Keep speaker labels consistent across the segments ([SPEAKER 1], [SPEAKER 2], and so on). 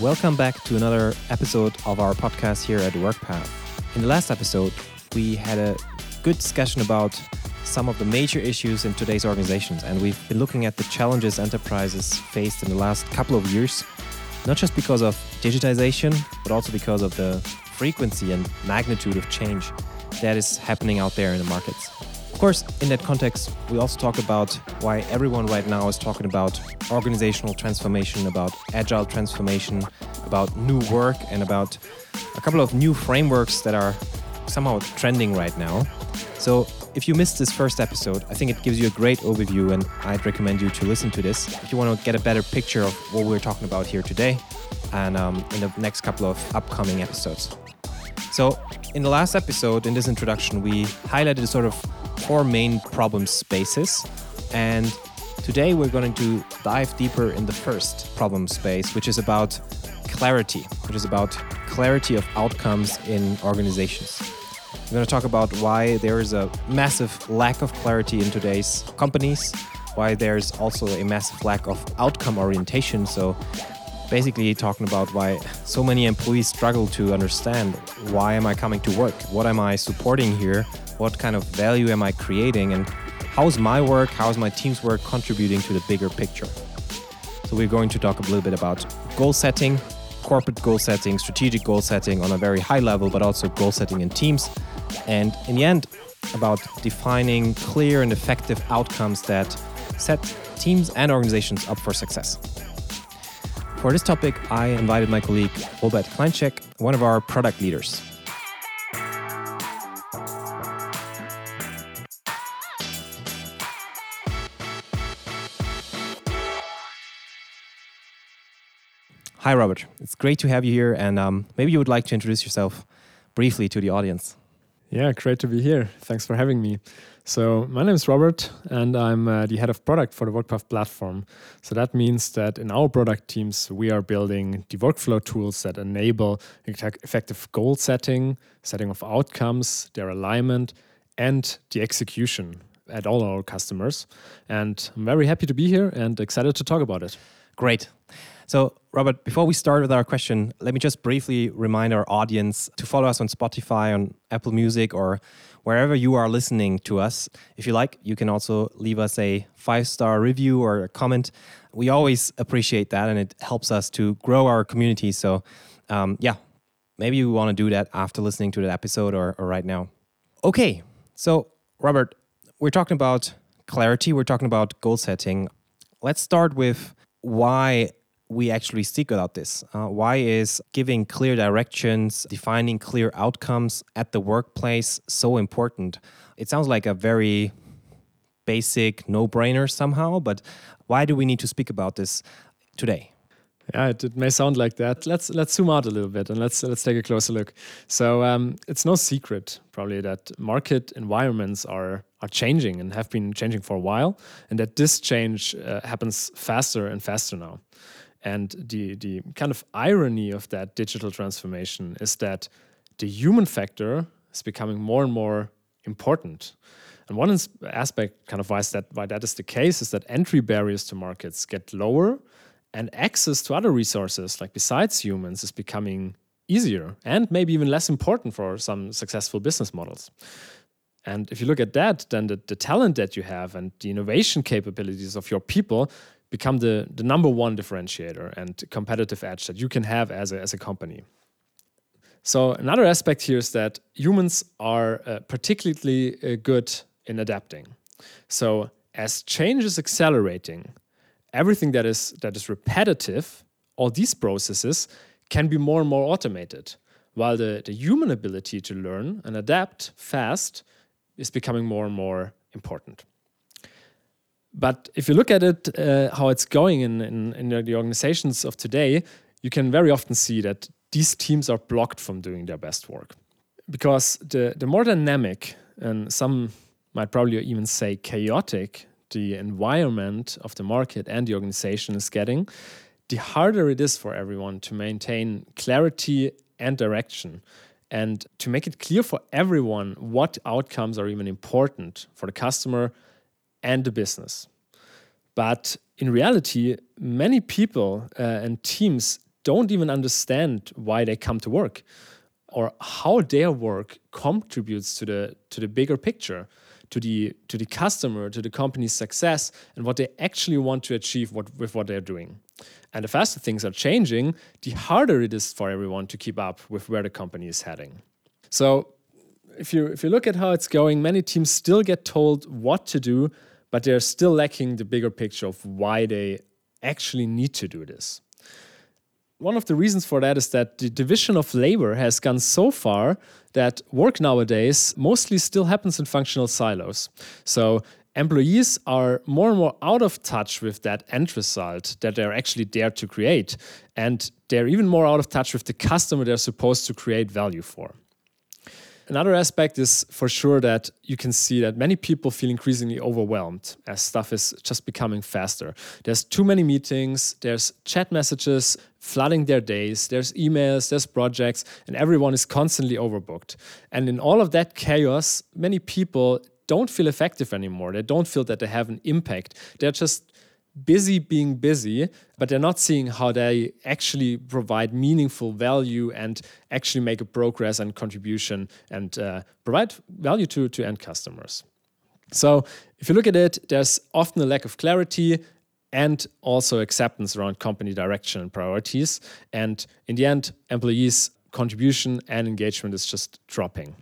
[SPEAKER 1] Welcome back to another episode of our podcast here at WorkPath. In the last episode, we had a good discussion about some of the major issues in today's organizations, and we've been looking at the challenges enterprises faced in the last couple of years, not just because of digitization, but also because of the frequency and magnitude of change that is happening out there in the markets. Of course, in that context, we also talk about why everyone right now is talking about organizational transformation, about agile transformation, about new work, and about a couple of new frameworks that are somehow trending right now. So, if you missed this first episode, I think it gives you a great overview, and I'd recommend you to listen to this if you want to get a better picture of what we're talking about here today and um, in the next couple of upcoming episodes. So, in the last episode, in this introduction, we highlighted a sort of four main problem spaces. And today we're going to dive deeper in the first problem space, which is about clarity, which is about clarity of outcomes in organizations. We're going to talk about why there is a massive lack of clarity in today's companies, why there's also a massive lack of outcome orientation. So, basically, talking about why so many employees struggle to understand why am I coming to work? What am I supporting here? What kind of value am I creating? And how's my work, how's my team's work contributing to the bigger picture? So, we're going to talk a little bit about goal setting, corporate goal setting, strategic goal setting on a very high level, but also goal setting in teams. And in the end, about defining clear and effective outcomes that set teams and organizations up for success. For this topic, I invited my colleague Robert Kleincheck, one of our product leaders. Hi, Robert. It's great to have you here, and um, maybe you would like to introduce yourself briefly to the audience.
[SPEAKER 2] Yeah, great to be here. Thanks for having me. So, my name is Robert, and I'm uh, the head of product for the WorkPath platform. So, that means that in our product teams, we are building the workflow tools that enable effective goal setting, setting of outcomes, their alignment, and the execution at all our customers. And I'm very happy to be here and excited to talk about it.
[SPEAKER 1] Great. So, Robert, before we start with our question, let me just briefly remind our audience to follow us on Spotify, on Apple Music, or wherever you are listening to us. If you like, you can also leave us a five star review or a comment. We always appreciate that, and it helps us to grow our community. So, um, yeah, maybe you want to do that after listening to that episode or, or right now. Okay, so, Robert, we're talking about clarity, we're talking about goal setting. Let's start with why we actually seek out this? Uh, why is giving clear directions, defining clear outcomes at the workplace so important? It sounds like a very basic no brainer somehow, but why do we need to speak about this today?
[SPEAKER 2] Yeah, it, it, may sound like that. Let's let's zoom out a little bit and let's let's take a closer look. So um, it's no secret, probably, that market environments are are changing and have been changing for a while, and that this change uh, happens faster and faster now. And the, the kind of irony of that digital transformation is that the human factor is becoming more and more important. And one aspect, kind of why that, why that is the case, is that entry barriers to markets get lower and access to other resources, like besides humans, is becoming easier and maybe even less important for some successful business models. And if you look at that, then the, the talent that you have and the innovation capabilities of your people become the, the number one differentiator and competitive edge that you can have as a, as a company. So, another aspect here is that humans are uh, particularly uh, good in adapting. So, as change is accelerating, everything that is, that is repetitive, all these processes can be more and more automated, while the, the human ability to learn and adapt fast is becoming more and more important. But if you look at it, uh, how it's going in, in, in the organizations of today, you can very often see that these teams are blocked from doing their best work. Because the, the more dynamic, and some might probably even say chaotic, the environment of the market and the organization is getting, the harder it is for everyone to maintain clarity and direction and to make it clear for everyone what outcomes are even important for the customer and the business. But in reality, many people uh, and teams don't even understand why they come to work or how their work contributes to the to the bigger picture to the to the customer to the company's success and what they actually want to achieve what, with what they're doing and the faster things are changing the harder it is for everyone to keep up with where the company is heading so if you if you look at how it's going many teams still get told what to do but they're still lacking the bigger picture of why they actually need to do this one of the reasons for that is that the division of labor has gone so far that work nowadays mostly still happens in functional silos. So employees are more and more out of touch with that end result that they're actually there to create. And they're even more out of touch with the customer they're supposed to create value for. Another aspect is for sure that you can see that many people feel increasingly overwhelmed as stuff is just becoming faster. There's too many meetings, there's chat messages flooding their days, there's emails, there's projects, and everyone is constantly overbooked. And in all of that chaos, many people don't feel effective anymore. They don't feel that they have an impact. They're just busy being busy, but they're not seeing how they actually provide meaningful value and actually make a progress and contribution and uh, provide value to, to end customers. So, if you look at it, there's often a lack of clarity and also acceptance around company direction and priorities. And in the end, employees' contribution and engagement is just dropping.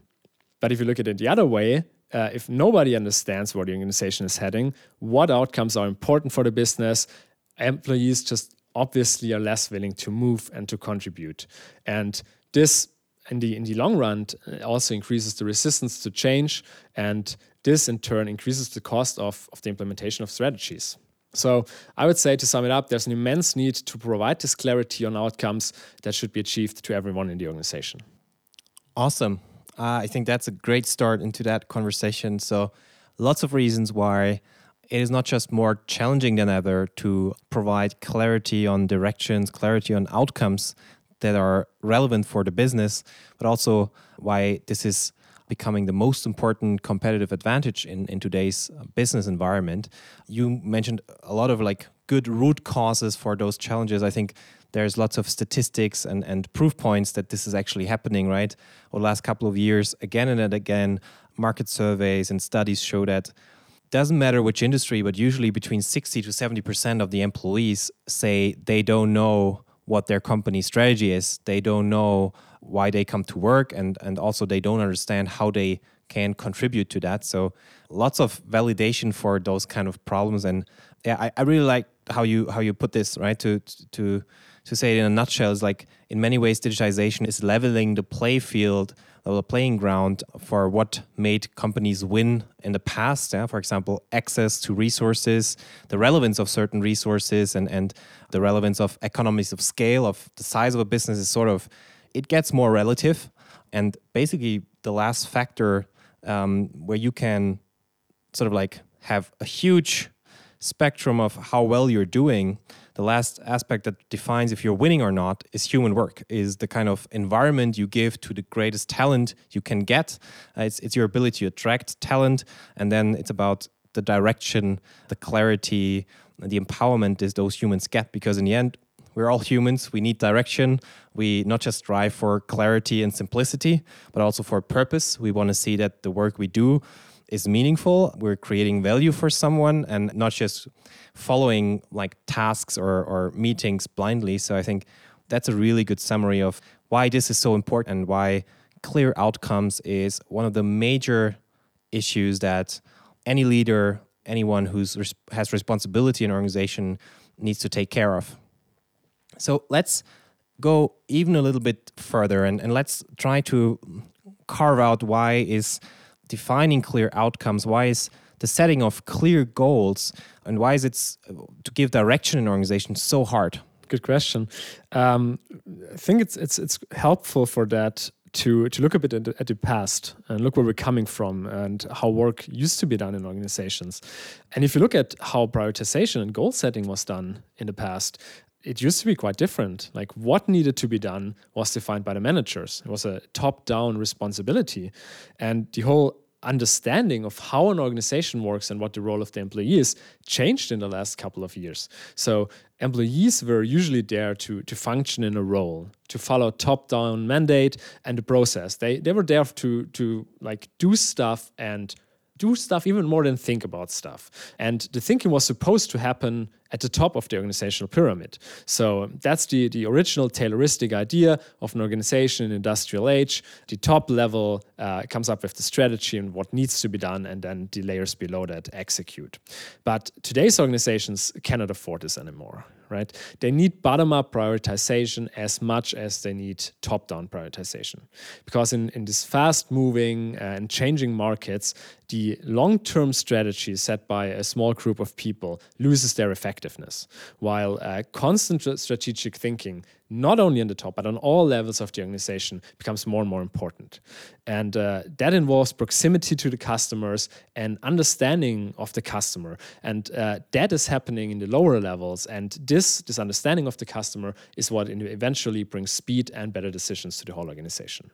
[SPEAKER 2] But if you look at it the other way, uh, if nobody understands where the organization is heading, what outcomes are important for the business, employees just obviously are less willing to move and to contribute. And this, in the in the long run, uh, also increases the resistance to change, and this in turn increases the cost of, of the implementation of strategies. So I would say to sum it up, there's an immense need to provide this clarity on outcomes that should be achieved to everyone in the organization.
[SPEAKER 1] Awesome. Uh, I think that's a great start into that conversation. So, lots of reasons why it is not just more challenging than ever to provide clarity on directions, clarity on outcomes that are relevant for the business, but also why this is becoming the most important competitive advantage in, in today's business environment. You mentioned a lot of like good root causes for those challenges. I think there's lots of statistics and, and proof points that this is actually happening, right? Over the last couple of years, again and again, market surveys and studies show that doesn't matter which industry, but usually between 60 to 70% of the employees say they don't know what their company strategy is. They don't know why they come to work and, and also they don't understand how they can contribute to that. So lots of validation for those kind of problems. And yeah, I, I really like how you how you put this, right? To to to say it in a nutshell is like in many ways digitization is leveling the play field the playing ground for what made companies win in the past yeah? for example access to resources the relevance of certain resources and, and the relevance of economies of scale of the size of a business is sort of it gets more relative and basically the last factor um, where you can sort of like have a huge spectrum of how well you're doing the last aspect that defines if you're winning or not is human work is the kind of environment you give to the greatest talent you can get. Uh, it's, it's your ability to attract talent and then it's about the direction the clarity the empowerment is those humans get because in the end we're all humans. We need direction. We not just strive for clarity and simplicity but also for purpose. We want to see that the work we do is meaningful. We're creating value for someone and not just following like tasks or, or meetings blindly. So I think that's a really good summary of why this is so important and why clear outcomes is one of the major issues that any leader, anyone who's has responsibility in an organization needs to take care of. So let's go even a little bit further and, and let's try to carve out why is defining clear outcomes? Why is the setting of clear goals and why is it to give direction in an organization so hard?
[SPEAKER 2] Good question. Um, I think it's it's it's helpful for that to to look a bit at the, at the, past and look where we're coming from and how work used to be done in organizations. And if you look at how prioritization and goal setting was done in the past, it used to be quite different. Like what needed to be done was defined by the managers. It was a top-down responsibility, and the whole understanding of how an organization works and what the role of the employee is changed in the last couple of years. So employees were usually there to, to function in a role, to follow top-down mandate and the process. They they were there to to like do stuff and do stuff even more than think about stuff. And the thinking was supposed to happen at the top of the organizational pyramid. So that's the, the original Tayloristic idea of an organization in industrial age. The top level uh, comes up with the strategy and what needs to be done, and then the layers below that execute. But today's organizations cannot afford this anymore right? They need bottom up prioritization as much as they need top down prioritization. Because in, in this fast moving and changing markets, the long term strategy set by a small group of people loses their effectiveness, while uh, constant strategic thinking not only on the top, but on all levels of the organization becomes more and more important. And uh, that involves proximity to the customers and understanding of the customer. And uh, that is happening in the lower levels. And this, this understanding of the customer is what eventually brings speed and better decisions to the whole organization.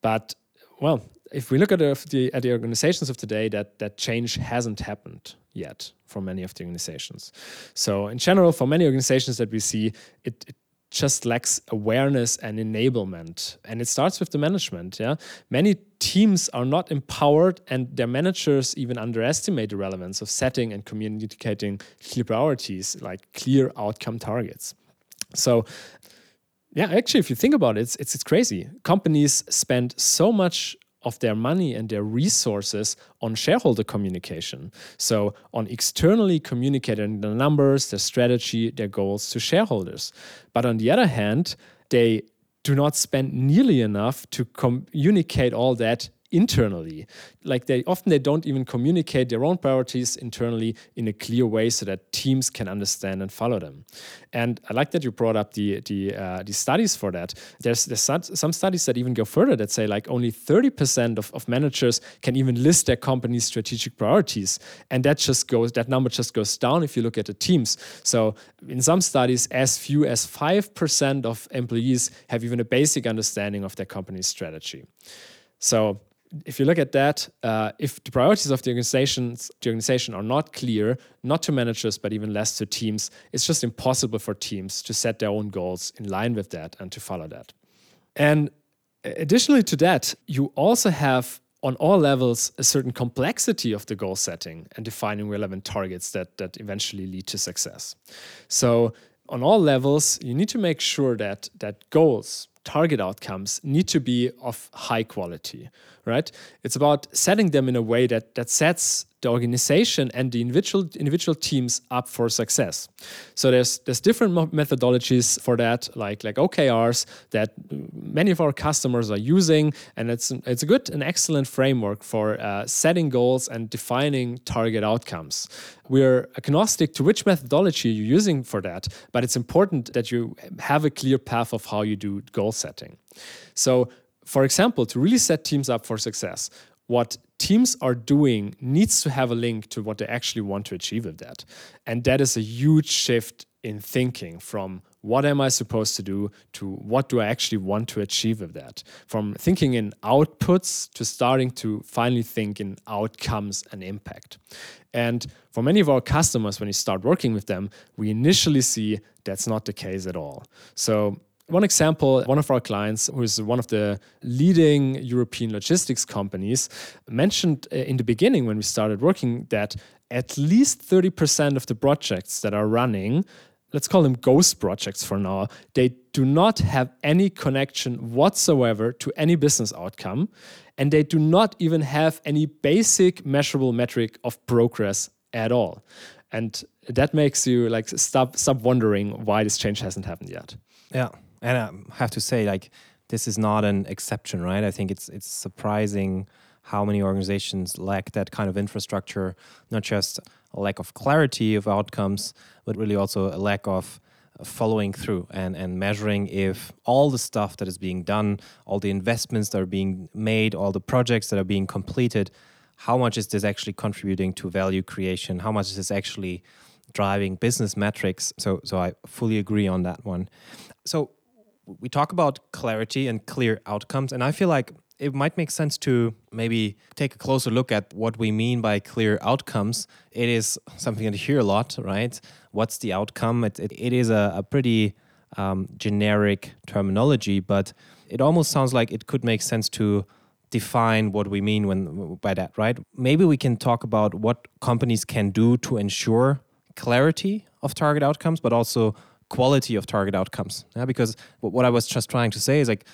[SPEAKER 2] But, well, if we look at the, at the organizations of today, that, that change hasn't happened yet for many of the organizations. So, in general, for many organizations that we see, it, it just lacks awareness and enablement. And it starts with the management yeah? Many teams are not empowered and their managers even underestimate the relevance of setting and communicating clear priorities like clear outcome targets. So yeah actually if you think about it it's, it's, it's crazy. Companies spend so much of their money and their resources on shareholder communication. So, on externally communicating the numbers, their strategy, their goals to shareholders. But on the other hand, they do not spend nearly enough to communicate all that internally. Like they often they don't even communicate their own priorities internally in a clear way so that teams can understand and follow them. And i like that you brought up the the uh, the studies for that. There's there's some studies that even go further that say like only 30% of, of managers can even list their company's strategic priorities. And that just goes that number just goes down if you look at the teams. So in some studies as few as 5% of employees have even a basic understanding of their company's strategy. So if you look at that, uh, if the priorities of the organizations, the organization are not clear, not to managers, but even less to teams, it's just impossible for teams to set their own goals in line with that and to follow that. And additionally to that, you also have on all levels a certain complexity of the goal setting and defining relevant targets that that eventually lead to success. So on all levels, you need to make sure that that goals target outcomes need to be of high quality, right? It's about setting them in a way that that sets the organization and the individual individual teams up for success. So there's there's different methodologies for that, like like OKRs that many of our customers are using, and it's it's a good and excellent framework for uh, setting goals and defining target outcomes. We're agnostic to which methodology you're using for that, but it's important that you have a clear path of how you do goal setting. So for example, to really set teams up for success, what teams are doing needs to have a link to what they actually want to achieve with that. And that is a huge shift in thinking from what am I supposed to do to what do I actually want to achieve with that. From thinking in outputs to starting to finally think in outcomes and impact. And for many of our customers, when you start working with them, we initially see that's not the case at all. So one example, one of our clients, who is one of the leading European logistics companies, mentioned uh, in the beginning when we started working that at least 30% of the projects that are running, let's call them ghost projects for now, they do not have any connection whatsoever to any business outcome. And they do not even have any basic measurable metric of progress at all. And that makes you like stop stop wondering why this change hasn't happened yet.
[SPEAKER 1] Yeah. And I have to say, like, this is not an exception, right? I think it's it's surprising how many organizations lack that kind of infrastructure, not just a lack of clarity of outcomes, but really also a lack of following through and, and measuring if all the stuff that is being done, all the investments that are being made, all the projects that are being completed, how much is this actually contributing to value creation? How much is this actually driving business metrics? So, so I fully agree on that one. So we talk about clarity and clear outcomes, and I feel like it might make sense to maybe take a closer look at what we mean by clear outcomes. It is something that you hear a lot, right? What's the outcome? It, it, it is a, a pretty um, generic terminology, but it almost sounds like it could make sense to define what we mean when by that, right? Maybe we can talk about what companies can do to ensure clarity of target outcomes, but also quality of target outcomes. Yeah, because what I was just trying to say is like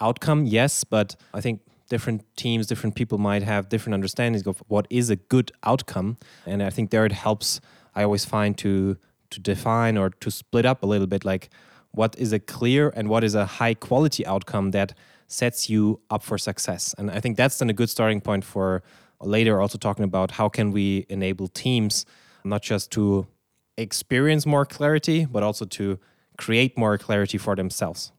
[SPEAKER 1] outcome, yes, but I think different teams, different people might have different understandings of what is a good outcome, and I think there it helps. I always find to to define or to split up a little bit, like what is a clear and what is a high quality outcome that sets you up for success. And I think that's then a good starting point for later also talking about how can we enable teams not just to experience more clarity, but also to create more clarity for themselves.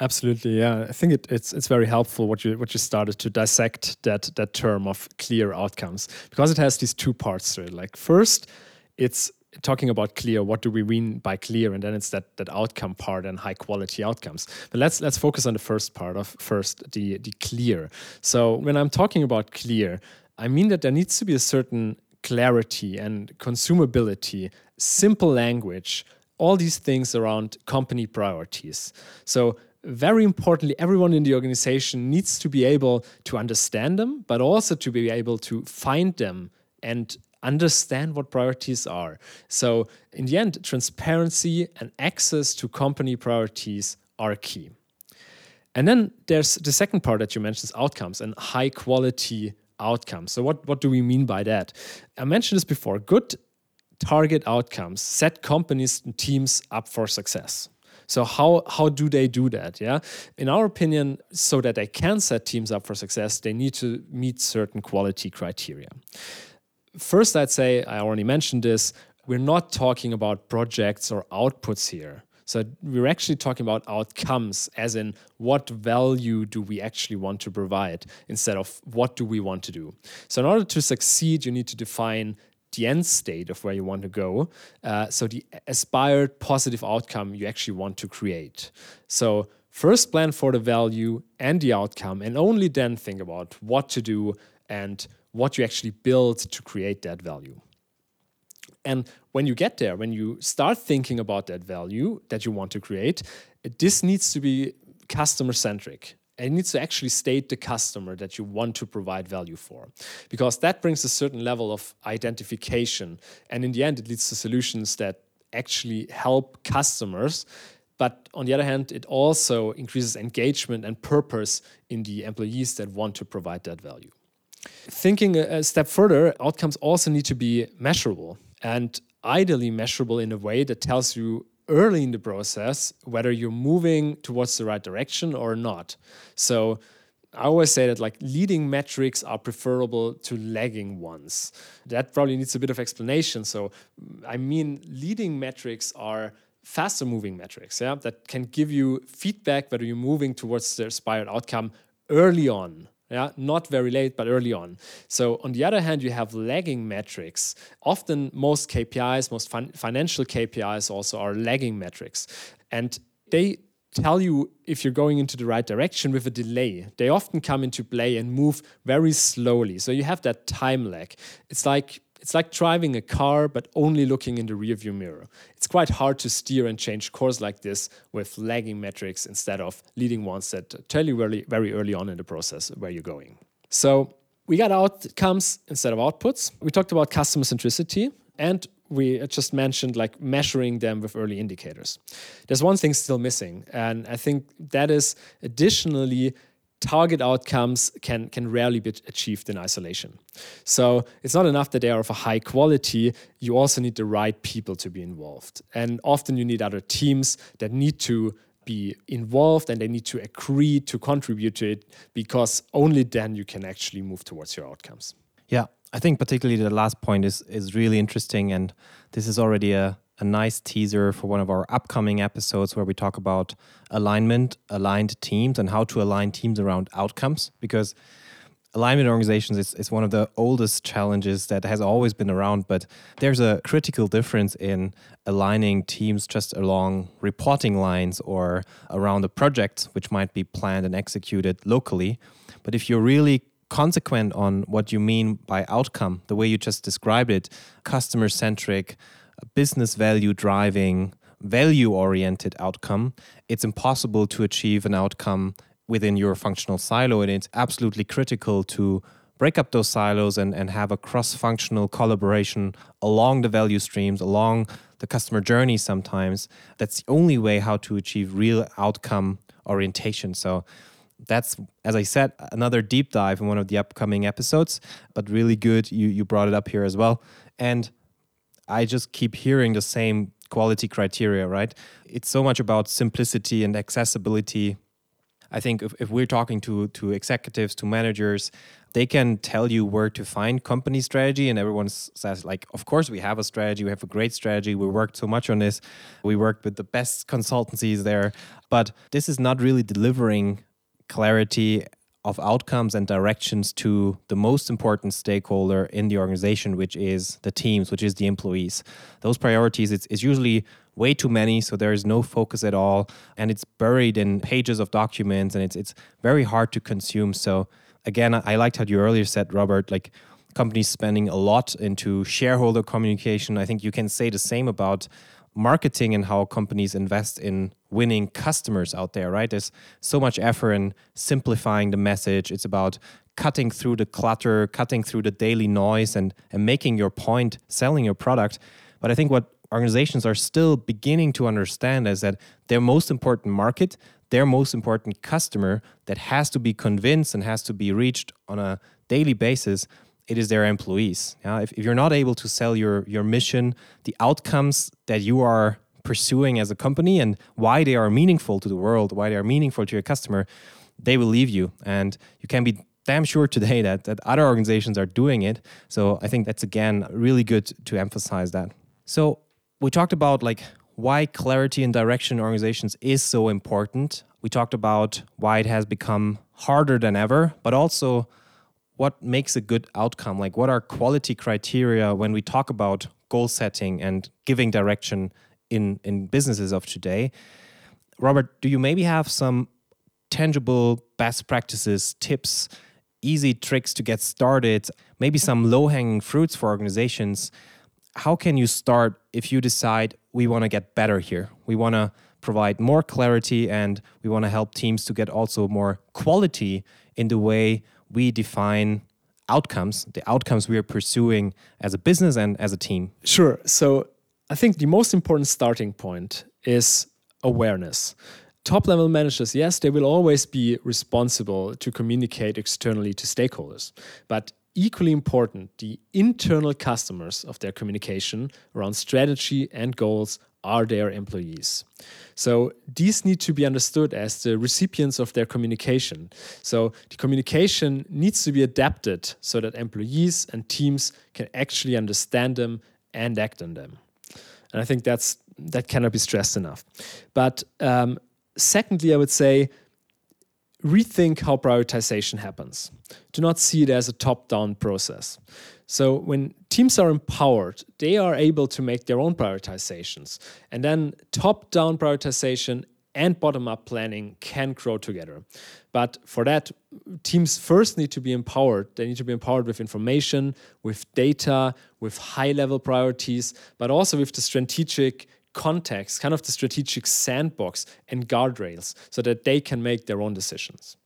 [SPEAKER 2] Absolutely, yeah. I think it, it's it's very helpful what you what you started to dissect that that term of clear outcomes because it has these two parts to it. Like first, it's talking about clear. What do we mean by clear? And then it's that that outcome part and high quality outcomes. But let's let's focus on the first part of first the the clear. So when I'm talking about clear, I mean that there needs to be a certain clarity and consumability, simple language, all these things around company priorities. So, very importantly, everyone in the organization needs to be able to understand them, but also to be able to find them and understand what priorities are. So, in the end, transparency and access to company priorities are key. And then there's the second part that you mentioned is outcomes and high quality outcomes. So, what, what do we mean by that? I mentioned this before good target outcomes set companies and teams up for success. So how how do they do that? Yeah, in our opinion, so that they can set teams up for success, they need to meet certain quality criteria. First, I'd say I already mentioned this. We're not talking about projects or outputs here. So we're actually talking about outcomes, as in what value do we actually want to provide instead of what do we want to do. So in order to succeed, you need to define the end state of where you want to go. Uh, so the aspired positive outcome you actually want to create. So first plan for the value and the outcome, and only then think about what to do and what you actually build to create that value. And when you get there, when you start thinking about that value that you want to create, this needs to be customer centric. And it needs to actually state the customer that you want to provide value for. Because that brings a certain level of identification. And in the end, it leads to solutions that actually help customers. But on the other hand, it also increases engagement and purpose in the employees that want to provide that value. Thinking a step further, outcomes also need to be measurable and ideally measurable in a way that tells you early in the process whether you're moving towards the right direction or not. So I always say that like leading metrics are preferable to lagging ones. That probably needs a bit of explanation. So I mean leading metrics are faster moving metrics, yeah, that can give you feedback whether you're moving towards the aspired outcome early on yeah, not very late, but early on. So on the other hand, you have lagging metrics. Often most KPIs, most fin financial KPIs also are lagging metrics. And they tell you if you're going into the right direction with a delay. They often come into play and move very slowly. So you have that time lag. It's like it's like driving a car, but only looking in the rearview mirror. It's quite hard to steer and change course like this with lagging metrics instead of leading ones that tell you very, very early on in the process where you're going. So we got outcomes instead of outputs. We talked about customer centricity and we just mentioned like measuring them with early indicators. There's one thing still missing, and I think that is additionally target outcomes can can rarely be achieved in isolation. So it's not enough that they are of a high quality. You also need the right people to be involved, and often you need other teams that need to be involved and they need to agree to contribute to it because only then you can actually move towards your outcomes.
[SPEAKER 1] Yeah, I think particularly the last point is is really interesting, and this is already a a nice teaser for one of our upcoming episodes where we talk about alignment, aligned teams, and how to align teams around outcomes. Because alignment organizations is, is one of the oldest challenges that has always been around, but there's a critical difference in aligning teams just along reporting lines or around a project which might be planned and executed locally. But if you're really consequent on what you mean by outcome, the way you just described it, customer centric, business value driving, value oriented outcome, it's impossible to achieve an outcome within your functional silo. And it's absolutely critical to break up those silos and, and have a cross functional collaboration along the value streams, along the customer journey sometimes. That's the only way how to achieve real outcome orientation. So that's as I said, another deep dive in one of the upcoming episodes, but really good. You you brought it up here as well. And I just keep hearing the same quality criteria, right? It's so much about simplicity and accessibility. I think if, if we're talking to to executives, to managers, they can tell you where to find company strategy and everyone says like of course we have a strategy we have a great strategy we worked so much on this we worked with the best consultancies there but this is not really delivering clarity of outcomes and directions to the most important stakeholder in the organization, which is the teams, which is the employees. Those priorities, it's, it's usually way too many, so there is no focus at all, and it's buried in pages of documents, and it's it's very hard to consume. So again, I liked how you earlier said, Robert, like companies spending a lot into shareholder communication. I think you can say the same about marketing and how companies invest in winning customers out there, right? There's so much effort in simplifying the message. It's about cutting through the clutter, cutting through the daily noise and, and making your point, selling your product. But I think what organizations are still beginning to understand is that their most important market, their most important customer that has to be convinced and has to be reached on a daily basis it is their employees. Yeah? If, if you're not able to sell your, your mission, the outcomes that you are pursuing as a company and why they are meaningful to the world, why they are meaningful to your customer, they will leave you. And you can be damn sure today that, that other organizations are doing it. So I think that's again really good to emphasize that. So we talked about like why clarity and direction in organizations is so important. We talked about why it has become harder than ever, but also what makes a good outcome? Like, what are quality criteria when we talk about goal setting and giving direction in, in businesses of today? Robert, do you maybe have some tangible best practices, tips, easy tricks to get started, maybe some low hanging fruits for organizations? How can you start if you decide we want to get better here? We want to provide more clarity and we want to help teams to get also more quality in the way we define outcomes, the outcomes we are pursuing as a business and as a team?
[SPEAKER 2] Sure. So I think the most important starting point is awareness. Top level managers, yes, they will always be responsible to communicate externally to stakeholders. But equally important, the internal customers of their communication around strategy and goals are their employees. So these need to be understood as the recipients of their communication. So the communication needs to be adapted so that employees and teams can actually understand them and act on them. And I think that's that cannot be stressed enough. But um, secondly, I would say rethink how prioritization happens. Do not see it as a top down process. So when teams are empowered, they are able to make their own prioritizations. And then top down prioritization and bottom up planning can grow together. But for that, teams first need to be empowered. They need to be empowered with information, with data, with high level priorities, but also with the strategic context, kind of the strategic sandbox and guardrails, so that they can make their own decisions.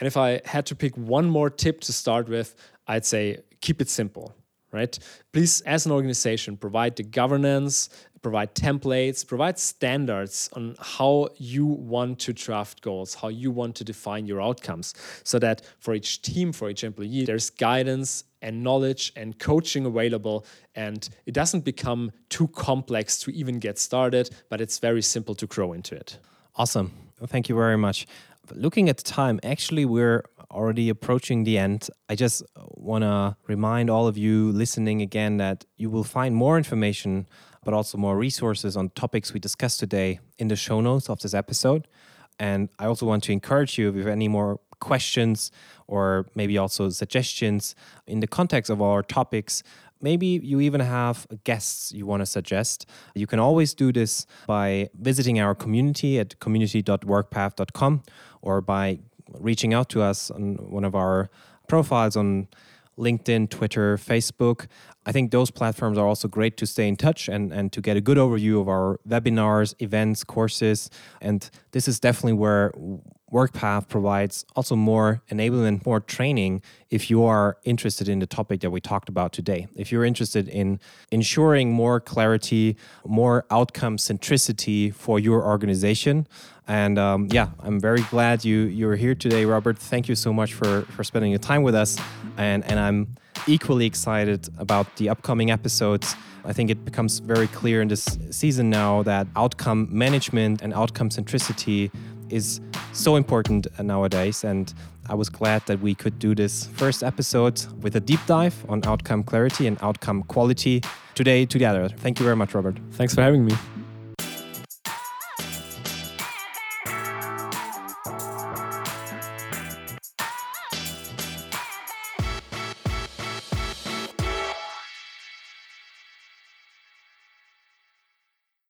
[SPEAKER 2] And if I had to pick one more tip to start with, I'd say keep it simple, right? Please, as an organization, provide the governance, provide templates, provide standards on how you want to draft goals, how you want to define your outcomes, so that for each team, for each employee, there's guidance and knowledge and coaching available. And it doesn't become too complex to even get started, but it's very simple to grow into it.
[SPEAKER 1] Awesome. Thank you very much. Looking at the time, actually, we're already approaching the end. I just want to remind all of you listening again that you will find more information, but also more resources on topics we discussed today in the show notes of this episode. And I also want to encourage you if you have any more questions or maybe also suggestions in the context of our topics. Maybe you even have guests you want to suggest. You can always do this by visiting our community at community.workpath.com or by reaching out to us on one of our profiles on LinkedIn, Twitter, Facebook. I think those platforms are also great to stay in touch and, and to get a good overview of our webinars, events, courses. And this is definitely where WorkPath provides also more enablement, more training if you are interested in the topic that we talked about today. If you're interested in ensuring more clarity, more outcome centricity for your organization. And um, yeah, I'm very glad you you're here today, Robert. Thank you so much for for spending your time with us. And and I'm equally excited about the upcoming episodes. I think it becomes very clear in this season now that outcome management and outcome centricity is so important nowadays. And I was glad that we could do this first episode with a deep dive on outcome clarity and outcome quality today together. Thank you very much, Robert.
[SPEAKER 2] Thanks for having me.